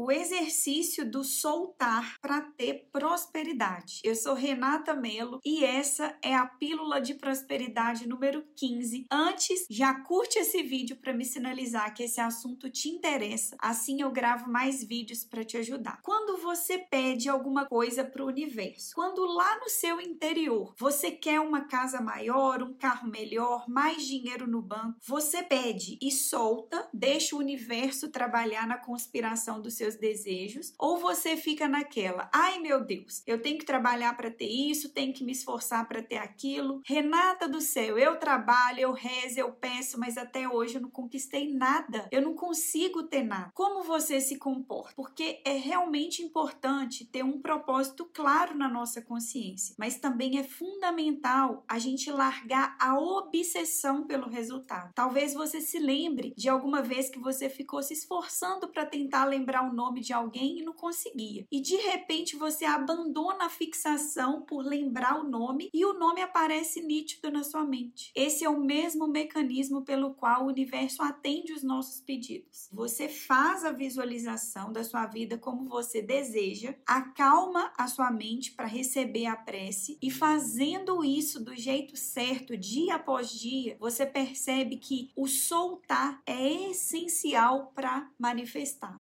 o exercício do soltar para ter prosperidade. Eu sou Renata Melo e essa é a pílula de prosperidade número 15. Antes, já curte esse vídeo para me sinalizar que esse assunto te interessa. Assim eu gravo mais vídeos para te ajudar. Quando você pede alguma coisa para o universo, quando lá no seu interior você quer uma casa maior, um carro melhor, mais dinheiro no banco, você pede e solta, deixa o universo trabalhar na conspiração dos seus desejos, ou você fica naquela, ai meu Deus, eu tenho que trabalhar para ter isso, tenho que me esforçar para ter aquilo. Renata do céu, eu trabalho, eu rezo, eu peço, mas até hoje eu não conquistei nada. Eu não consigo ter nada. Como você se comporta? Porque é realmente importante ter um propósito claro na nossa consciência, mas também é fundamental a gente largar a obsessão pelo resultado. Talvez você se lembre de alguma vez que você ficou se esforçando para tentar lembrar o nome de alguém e não conseguia. E de repente você abandona a fixação por lembrar o nome e o nome aparece nítido na sua mente. Esse é o mesmo mecanismo pelo qual o universo atende os nossos pedidos. Você faz a visualização da sua vida como você deseja, acalma a sua mente para receber a prece e fazendo isso do jeito certo, dia após dia, você percebe que o soltar é essencial para manifestar.